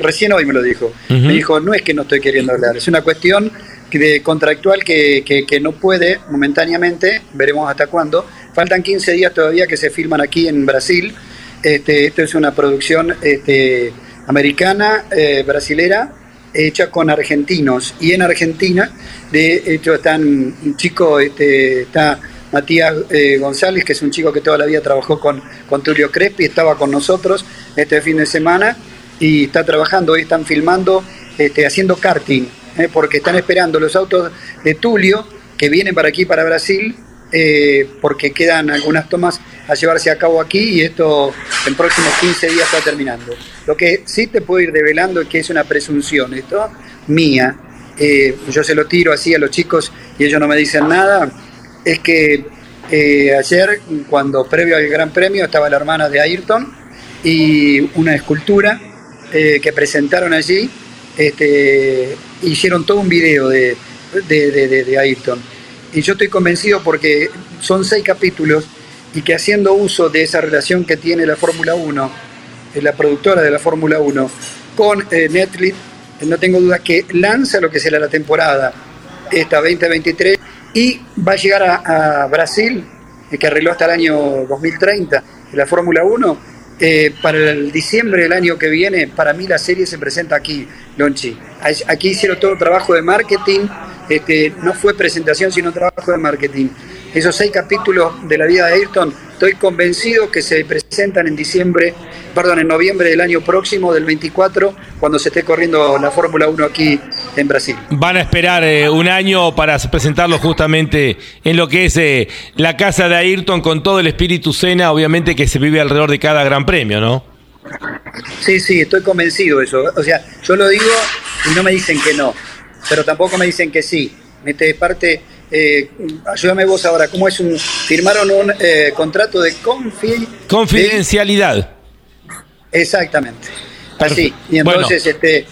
recién hoy me lo dijo. Me dijo, no es que no estoy queriendo hablar, es una cuestión de contractual que, que, no puede momentáneamente, veremos hasta cuándo. Faltan 15 días todavía que se filman aquí en Brasil. Este, esto es una producción este, americana, eh, brasilera, hecha con argentinos. Y en Argentina, de hecho, están un chico, este, está Matías eh, González, que es un chico que toda la vida trabajó con, con Tulio Crespi, estaba con nosotros este fin de semana y está trabajando, hoy están filmando, este, haciendo karting, eh, porque están esperando los autos de Tulio que vienen para aquí, para Brasil, eh, porque quedan algunas tomas a llevarse a cabo aquí y esto en próximos 15 días está terminando. Lo que sí te puedo ir develando es que es una presunción, esto mía, eh, yo se lo tiro así a los chicos y ellos no me dicen nada, es que eh, ayer, cuando previo al Gran Premio, estaba la hermana de Ayrton y una escultura que presentaron allí, este, hicieron todo un video de, de, de Ayrton. Y yo estoy convencido porque son seis capítulos y que haciendo uso de esa relación que tiene la Fórmula 1, eh, la productora de la Fórmula 1, con eh, Netflix, eh, no tengo duda que lanza lo que será la temporada, esta 2023, y va a llegar a, Brasil, que arregló hasta el año 2030, la Fórmula 1, para el diciembre del año que viene, para mí la serie se presenta aquí, Lonchi. Aquí hicieron todo el trabajo de marketing, este, no fue presentación, sino trabajo de marketing. Esos seis capítulos de la vida de Ayrton, estoy convencido que se presentan en diciembre, perdón, en noviembre del año próximo, del 24, cuando se esté corriendo la Fórmula 1 aquí en Brasil. Van a esperar eh, un año para presentarlo justamente en lo que es eh, la casa de Ayrton con todo el espíritu cena, obviamente que se vive alrededor de cada gran premio, ¿no? Sí, sí, estoy convencido de eso. O sea, yo lo digo y no me dicen que no pero tampoco me dicen que sí. Este, parte, eh, ayúdame vos ahora, ¿cómo es un, firmaron un eh, contrato de confidencialidad? Exactamente. Así. Y entonces este,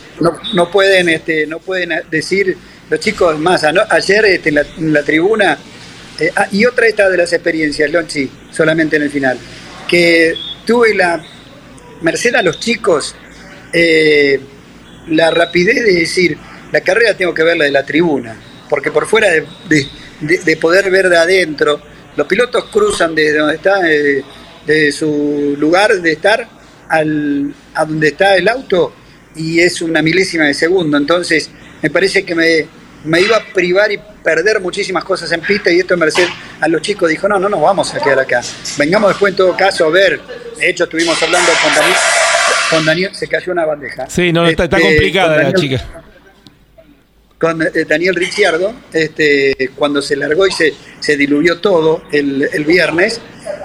no, pueden, este, no pueden decir los chicos más. ayer este, en, la, tribuna, eh, ah, y otra esta de las experiencias, Lonchi, solamente en el final, que tuve la merced a los chicos la rapidez de decir, la carrera tengo que verla de la tribuna, porque por fuera de, poder ver de adentro, los pilotos cruzan desde donde está, eh, de su lugar de estar al, a donde está el auto y es una milésima de segundo. Entonces, me parece que me, me iba a privar y perder muchísimas cosas en pista y esto Merced a los chicos dijo, no, no nos vamos a quedar acá. Vengamos después en todo caso a ver. De hecho, estuvimos hablando con Daniel, con Daniel se cayó una bandeja. Sí, no, está, este, complicada la chica con eh, Daniel Ricciardo, este, cuando se largó y se, se diluyó todo el, viernes,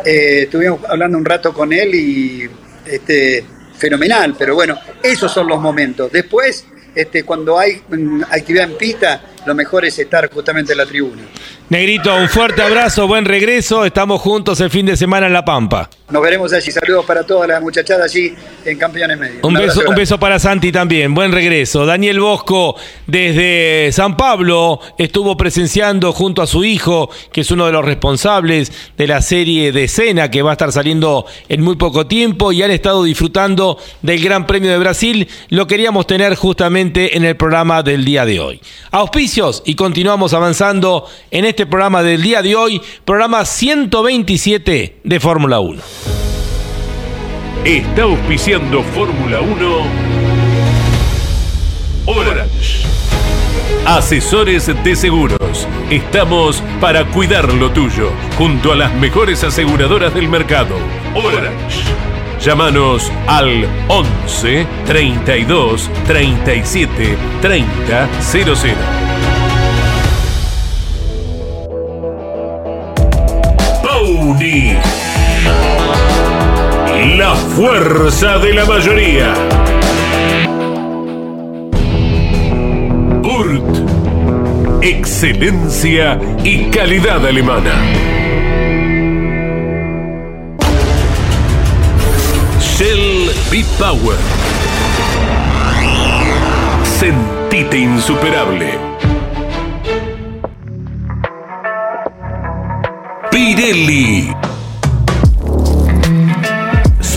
eh, estuvimos hablando un rato con él y este, fenomenal, pero bueno, esos son los momentos. Después, este, cuando hay mm, actividad en pista, lo mejor es estar justamente en la tribuna. Negrito, un fuerte abrazo, buen regreso. Estamos juntos el fin de semana en La Pampa. Nos veremos allí. Saludos para todas las muchachadas allí en Campeones Medios. Un, beso, un beso para Santi también. Buen regreso. Daniel Bosco desde San Pablo estuvo presenciando junto a su hijo, que es uno de los responsables de la serie de escena que va a estar saliendo en muy poco tiempo y han estado disfrutando del Gran Premio de Brasil. Lo queríamos tener justamente en el programa del día de hoy. Auspicios y continuamos avanzando en este programa del día de hoy, programa 127 de Fórmula 1. Está auspiciando Fórmula 1 Orange. Asesores de seguros. Estamos para cuidar lo tuyo, junto a las mejores aseguradoras del mercado. Orange. Llámanos al 11 32 37 30 00. Fuerza de la mayoría. Urt. Excelencia y calidad alemana. Shell B-Power. Sentite insuperable. Pirelli.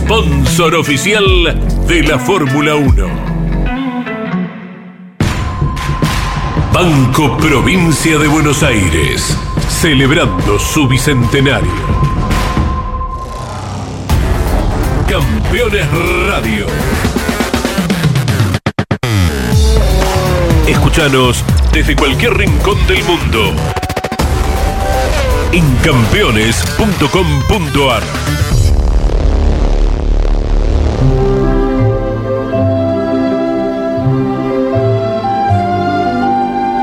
Sponsor oficial de la Fórmula 1. Banco Provincia de Buenos Aires, celebrando su bicentenario. Campeones Radio. Escúchanos desde cualquier rincón del mundo. En campeones.com.ar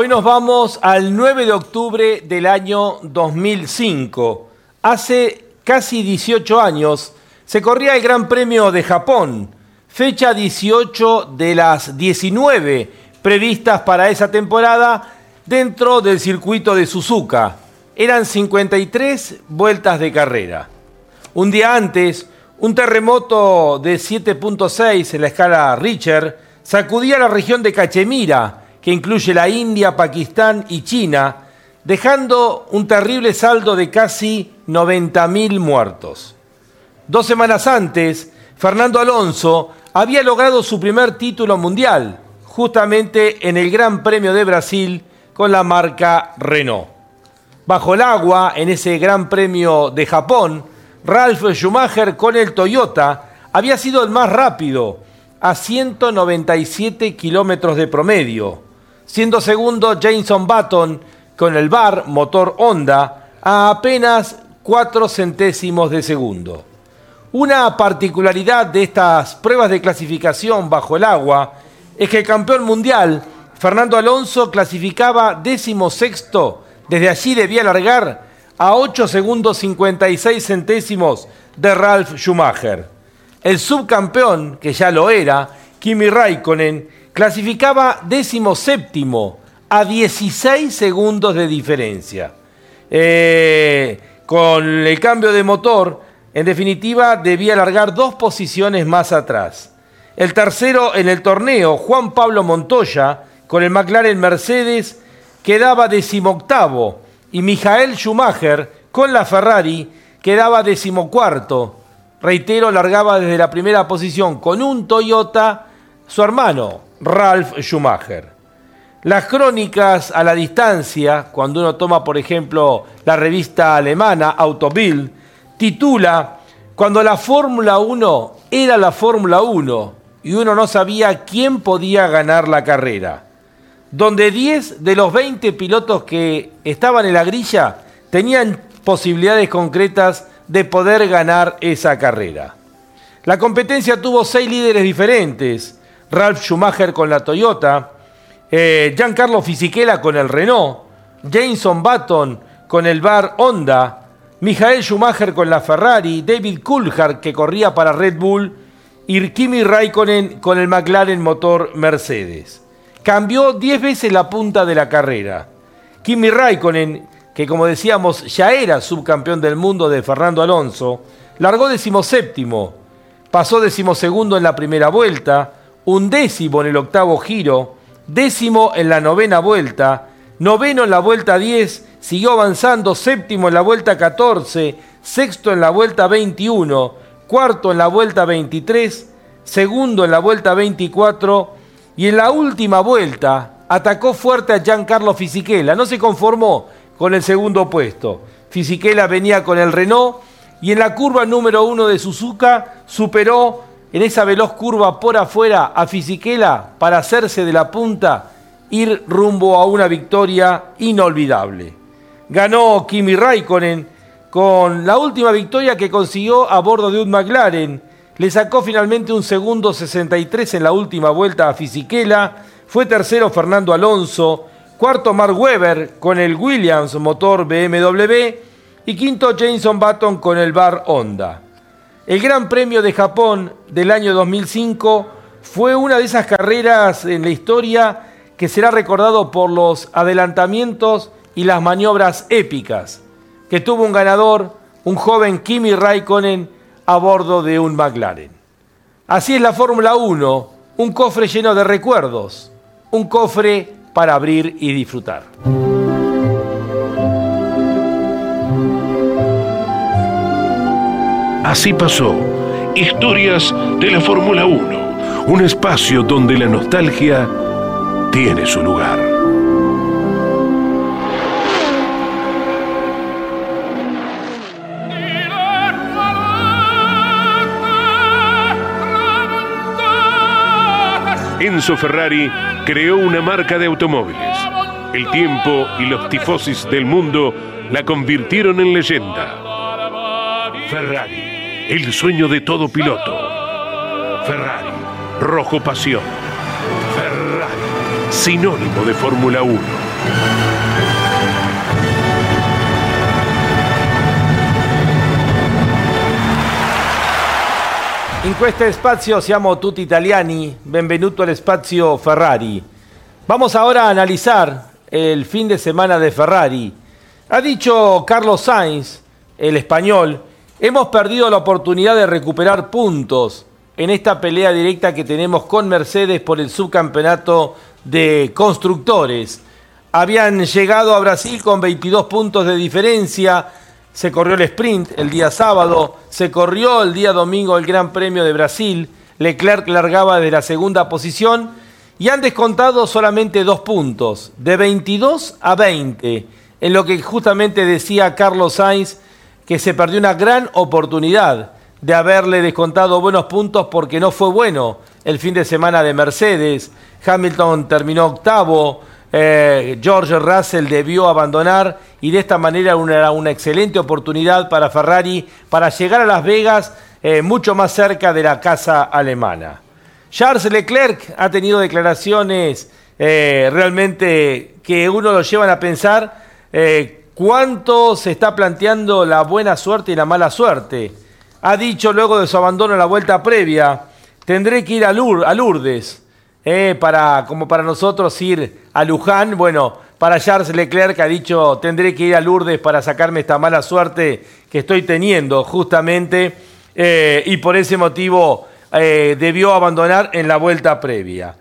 Hoy nos vamos al 9 de octubre del año 2005. Hace casi 18 años se corría el Gran Premio de Japón, fecha 18 de las 19 previstas para esa temporada dentro del circuito de Suzuka. Eran 53 vueltas de carrera. Un día antes, un terremoto de 7.6 en la escala Richter sacudía la región de Cachemira, que incluye la India, Pakistán y China, dejando un terrible saldo de casi 90.000 muertos. Dos semanas antes, Fernando Alonso había logrado su primer título mundial, justamente en el Gran Premio de Brasil con la marca Renault. Bajo el agua, en ese Gran Premio de Japón, Ralf Schumacher con el Toyota había sido el más rápido, a 197 kilómetros de promedio, siendo segundo Jameson Button con el bar motor Honda a apenas 4 centésimos de segundo. Una particularidad de estas pruebas de clasificación bajo el agua es que el campeón mundial, Fernando Alonso, clasificaba décimo sexto, desde allí debía largar a 8 segundos 56 centésimos de Ralf Schumacher. El subcampeón, que ya lo era, Kimi Raikkonen, clasificaba décimo séptimo a 16 segundos de diferencia. Eh, con el cambio de motor, en definitiva, debía largar dos posiciones más atrás. El tercero en el torneo, Juan Pablo Montoya, con el McLaren Mercedes, quedaba decimoctavo y Michael Schumacher, con la Ferrari, quedaba decimocuarto. Reitero, largaba desde la primera posición con un Toyota, su hermano, Ralf Schumacher. Las crónicas a la distancia, cuando uno toma, por ejemplo, la revista alemana Autobild, titula Cuando la Fórmula 1 era la Fórmula 1 y uno no sabía quién podía ganar la carrera. Donde 10 de los 20 pilotos que estaban en la grilla tenían posibilidades concretas de poder ganar esa carrera. La competencia tuvo seis líderes diferentes. Ralph Schumacher con la Toyota, eh, Giancarlo Fisichella con el Renault, Jameson Button con el Bar Honda, Michael Schumacher con la Ferrari, David Coulthard que corría para Red Bull y Kimi Raikkonen con el McLaren motor Mercedes. Cambió 10 veces la punta de la carrera. Kimi Raikkonen, que como decíamos ya era subcampeón del mundo de Fernando Alonso, largó decimoséptimo, pasó decimosegundo en la primera vuelta, un décimo en el octavo giro, décimo en la novena vuelta, noveno en la vuelta 10, siguió avanzando, séptimo en la vuelta 14, sexto en la vuelta 21, cuarto en la vuelta 23, segundo en la vuelta 24 y en la última vuelta atacó fuerte a Giancarlo Fisichella, no se conformó con el segundo puesto. Fisichella venía con el Renault y en la curva número uno de Suzuka superó en esa veloz curva por afuera a Fisichella para hacerse de la punta, ir rumbo a una victoria inolvidable. Ganó Kimi Raikkonen con la última victoria que consiguió a bordo de un McLaren. Le sacó finalmente un segundo 63 en la última vuelta a Fisichella. Fue tercero Fernando Alonso, cuarto Mark Webber con el Williams motor BMW y quinto Jameson Button con el Bar Honda. El Gran Premio de Japón del año 2005 fue una de esas carreras en la historia que será recordado por los adelantamientos y las maniobras épicas, que tuvo un ganador, un joven Kimi Raikkonen, a bordo de un McLaren. Así es la Fórmula 1, un cofre lleno de recuerdos, un cofre para abrir y disfrutar. Así pasó. Historias de la Fórmula 1. Un espacio donde la nostalgia tiene su lugar. Enzo Ferrari creó una marca de automóviles. El tiempo y los tifosis del mundo la convirtieron en leyenda. Ferrari el sueño de todo piloto. Ferrari, rojo pasión. Ferrari, sinónimo de Fórmula 1. In questo spazio siamo tutti italiani, benvenuto al spazio Ferrari. Vamos ahora a analizar el fin de semana de Ferrari. Ha dicho Carlos Sainz, el español, Hemos perdido la oportunidad de recuperar puntos en esta pelea directa que tenemos con Mercedes por el subcampeonato de constructores. Habían llegado a Brasil con 22 puntos de diferencia. Se corrió el sprint el día sábado, se corrió el día domingo el Gran Premio de Brasil. Leclerc largaba de la segunda posición y han descontado solamente dos puntos, de 22 a 20, en lo que justamente decía Carlos Sainz que se perdió una gran oportunidad de haberle descontado buenos puntos porque no fue bueno el fin de semana de Mercedes. Hamilton terminó octavo, eh, George Russell debió abandonar y de esta manera era una excelente oportunidad para Ferrari para llegar a Las Vegas eh, mucho más cerca de la casa alemana. Charles Leclerc ha tenido declaraciones eh, realmente que uno lo llevan a pensar ¿Cuánto se está planteando la buena suerte y la mala suerte? Ha dicho luego de su abandono en la vuelta previa, tendré que ir a, Lourdes, eh, para, como para nosotros ir a Luján. Bueno, para Charles Leclerc ha dicho, tendré que ir a Lourdes para sacarme esta mala suerte que estoy teniendo justamente, eh, y por ese motivo eh, debió abandonar en la vuelta previa.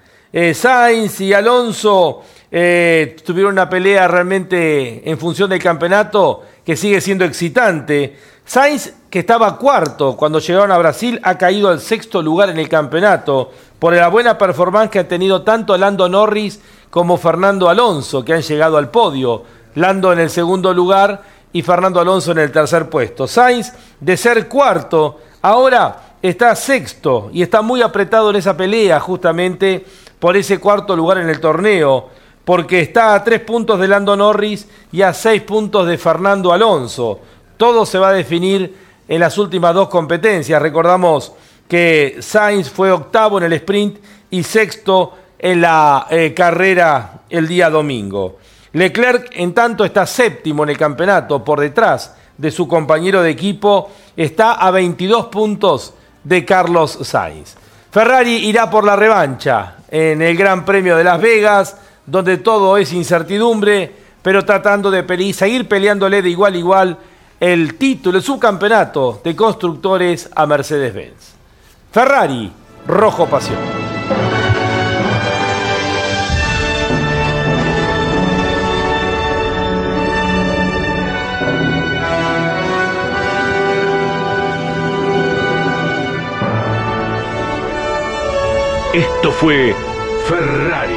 Sainz y Alonso eh, tuvieron una pelea realmente en función del campeonato que sigue siendo excitante. Sainz, que estaba cuarto cuando llegaron a Brasil, ha caído al sexto lugar en el campeonato por la buena performance que han tenido tanto Lando Norris como Fernando Alonso, que han llegado al podio. Lando en el segundo lugar y Fernando Alonso en el tercer puesto. Sainz, de ser cuarto, ahora está sexto y está muy apretado en esa pelea justamente por ese cuarto lugar en el torneo, porque está a tres puntos de Lando Norris y a seis puntos de Fernando Alonso. Todo se va a definir en las últimas dos competencias. Recordamos que Sainz fue octavo en el sprint y sexto en la eh, carrera el día domingo. Leclerc, en tanto, está séptimo en el campeonato, por detrás de su compañero de equipo, está a 22 puntos de Carlos Sainz. Ferrari irá por la revancha en el Gran Premio de Las Vegas, donde todo es incertidumbre, pero tratando de seguir peleándole de igual a igual el título, el subcampeonato de constructores a Mercedes-Benz. Ferrari, rojo pasión. Esto fue Ferrari,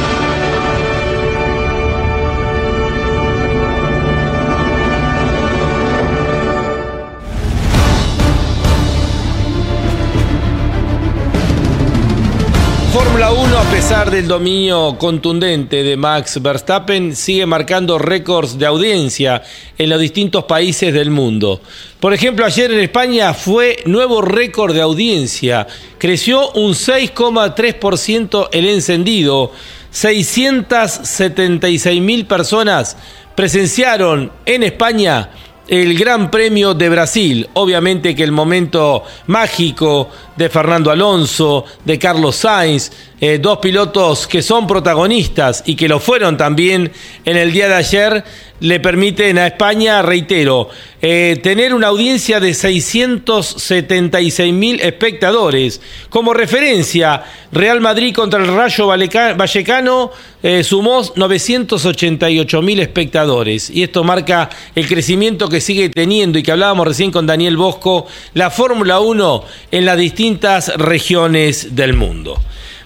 Fórmula 1, a pesar del dominio contundente de Max Verstappen, sigue marcando récords de audiencia en los distintos países del mundo. Por ejemplo, ayer en España fue nuevo récord de audiencia. Creció un 6,3% el encendido. 676 mil personas presenciaron en España el Gran Premio de Brasil. Obviamente que el momento mágico de Fernando Alonso, de Carlos Sainz, eh, dos pilotos que son protagonistas y que lo fueron también en el día de ayer, le permiten a España, reitero, eh, tener una audiencia de 676 mil espectadores. Como referencia, Real Madrid contra el Rayo Vallecano eh, sumó 988 mil espectadores. Y esto marca el crecimiento que sigue teniendo y que hablábamos recién con Daniel Bosco, la Fórmula 1 en las distintas regiones del mundo.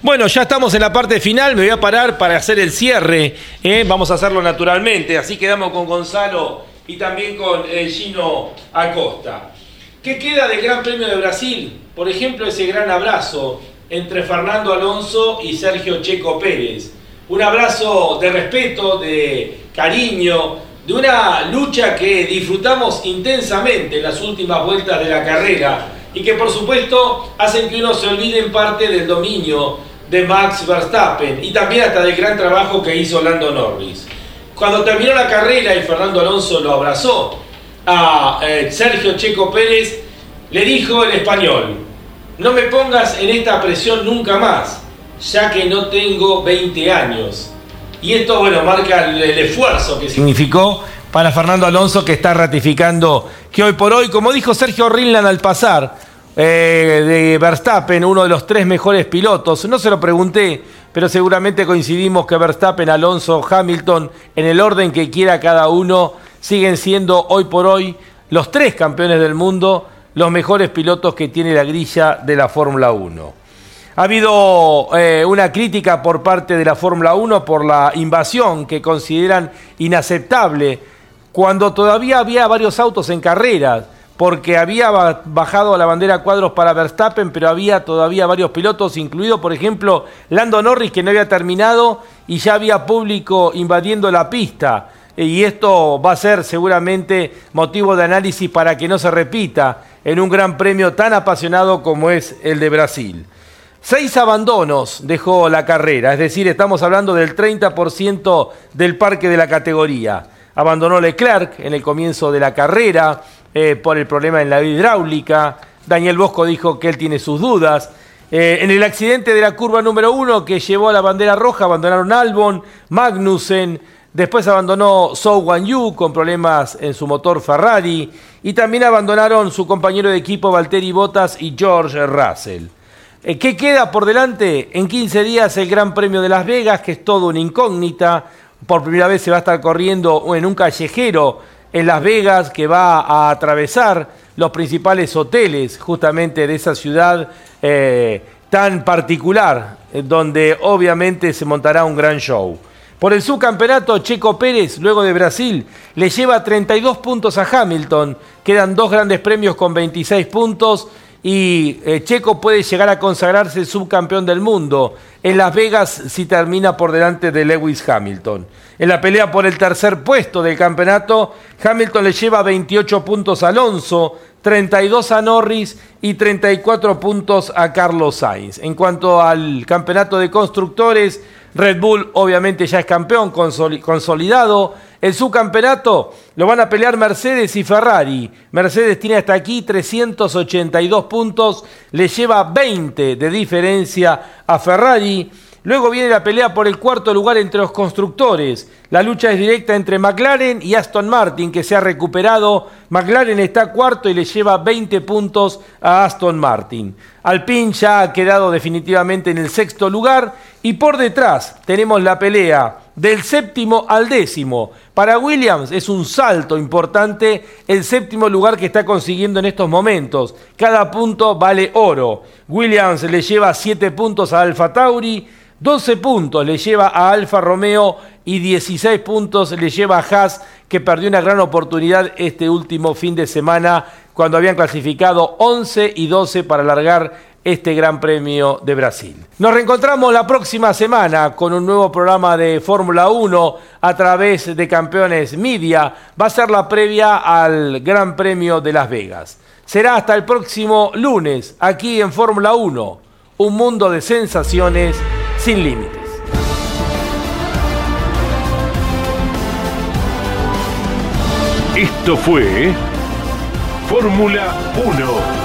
Bueno, ya estamos en la parte final, me voy a parar para hacer el cierre, ¿eh? vamos a hacerlo naturalmente, así quedamos con Gonzalo y también con eh, Gino Acosta. ¿Qué queda del Gran Premio de Brasil? Por ejemplo, ese gran abrazo entre Fernando Alonso y Sergio Checo Pérez. Un abrazo de respeto, de cariño, de una lucha que disfrutamos intensamente en las últimas vueltas de la carrera y que por supuesto hacen que uno se olvide en parte del dominio de Max Verstappen y también hasta del gran trabajo que hizo Lando Norris. Cuando terminó la carrera y Fernando Alonso lo abrazó a eh, Sergio Checo Pérez, le dijo en español, no me pongas en esta presión nunca más, ya que no tengo 20 años. Y esto, bueno, marca el, el esfuerzo que significó para Fernando Alonso que está ratificando que hoy por hoy, como dijo Sergio Rinland al pasar, eh, de Verstappen, uno de los tres mejores pilotos. No se lo pregunté, pero seguramente coincidimos que Verstappen, Alonso, Hamilton, en el orden que quiera cada uno, siguen siendo hoy por hoy los tres campeones del mundo, los mejores pilotos que tiene la grilla de la Fórmula 1. Ha habido eh, una crítica por parte de la Fórmula 1 por la invasión que consideran inaceptable cuando todavía había varios autos en carreras porque había bajado la bandera cuadros para Verstappen, pero había todavía varios pilotos, incluido por ejemplo Lando Norris, que no había terminado y ya había público invadiendo la pista. Y esto va a ser seguramente motivo de análisis para que no se repita en un gran premio tan apasionado como es el de Brasil. Seis abandonos dejó la carrera, es decir, estamos hablando del 30% del parque de la categoría. Abandonó Leclerc en el comienzo de la carrera, eh, por el problema en la hidráulica. Daniel Bosco dijo que él tiene sus dudas. Eh, en el accidente de la curva número uno que llevó a la bandera roja, abandonaron Albon, Magnussen, después abandonó Zhou Guanyu con problemas en su motor Ferrari y también abandonaron su compañero de equipo Valtteri Bottas y George Russell. Eh, ¿Qué queda por delante? En 15 días el Gran Premio de Las Vegas, que es todo una incógnita. Por primera vez se va a estar corriendo en un callejero en Las Vegas que va a atravesar los principales hoteles justamente de esa ciudad eh, tan particular, donde obviamente se montará un gran show. Por el subcampeonato, Checo Pérez, luego de Brasil, le lleva 32 puntos a Hamilton. Quedan dos grandes premios con 26 puntos y eh, Checo puede llegar a consagrarse subcampeón del mundo en Las Vegas si termina por delante de Lewis Hamilton. En la pelea por el tercer puesto del campeonato, Hamilton le lleva 28 puntos a Alonso, 32 a Norris y 34 puntos a Carlos Sainz. En cuanto al campeonato de constructores, Red Bull obviamente ya es campeón consolidado. El subcampeonato lo van a pelear Mercedes y Ferrari. Mercedes tiene hasta aquí 382 puntos, le lleva 20 de diferencia a Ferrari. Luego viene la pelea por el cuarto lugar entre los constructores. La lucha es directa entre McLaren y Aston Martin, que se ha recuperado. McLaren está cuarto y le lleva 20 puntos a Aston Martin. Alpine ya ha quedado definitivamente en el sexto lugar. Y por detrás tenemos la pelea del séptimo al décimo. Para Williams es un salto importante el séptimo lugar que está consiguiendo en estos momentos. Cada punto vale oro. Williams le lleva 7 puntos a Alfa Tauri. 12 puntos le lleva a Alfa Romeo y 16 puntos le lleva a Haas, que perdió una gran oportunidad este último fin de semana cuando habían clasificado 11 y 12 para alargar este Gran Premio de Brasil. Nos reencontramos la próxima semana con un nuevo programa de Fórmula 1 a través de Campeones Media. Va a ser la previa al Gran Premio de Las Vegas. Será hasta el próximo lunes aquí en Fórmula 1, un mundo de sensaciones sin límites. Esto fue Fórmula 1.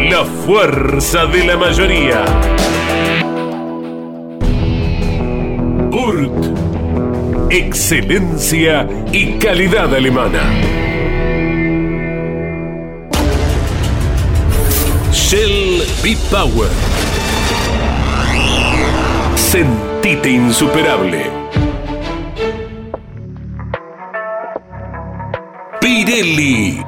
La fuerza de la mayoría. Urt. Excelencia y calidad alemana. Shell B-Power. Sentite insuperable. Pirelli.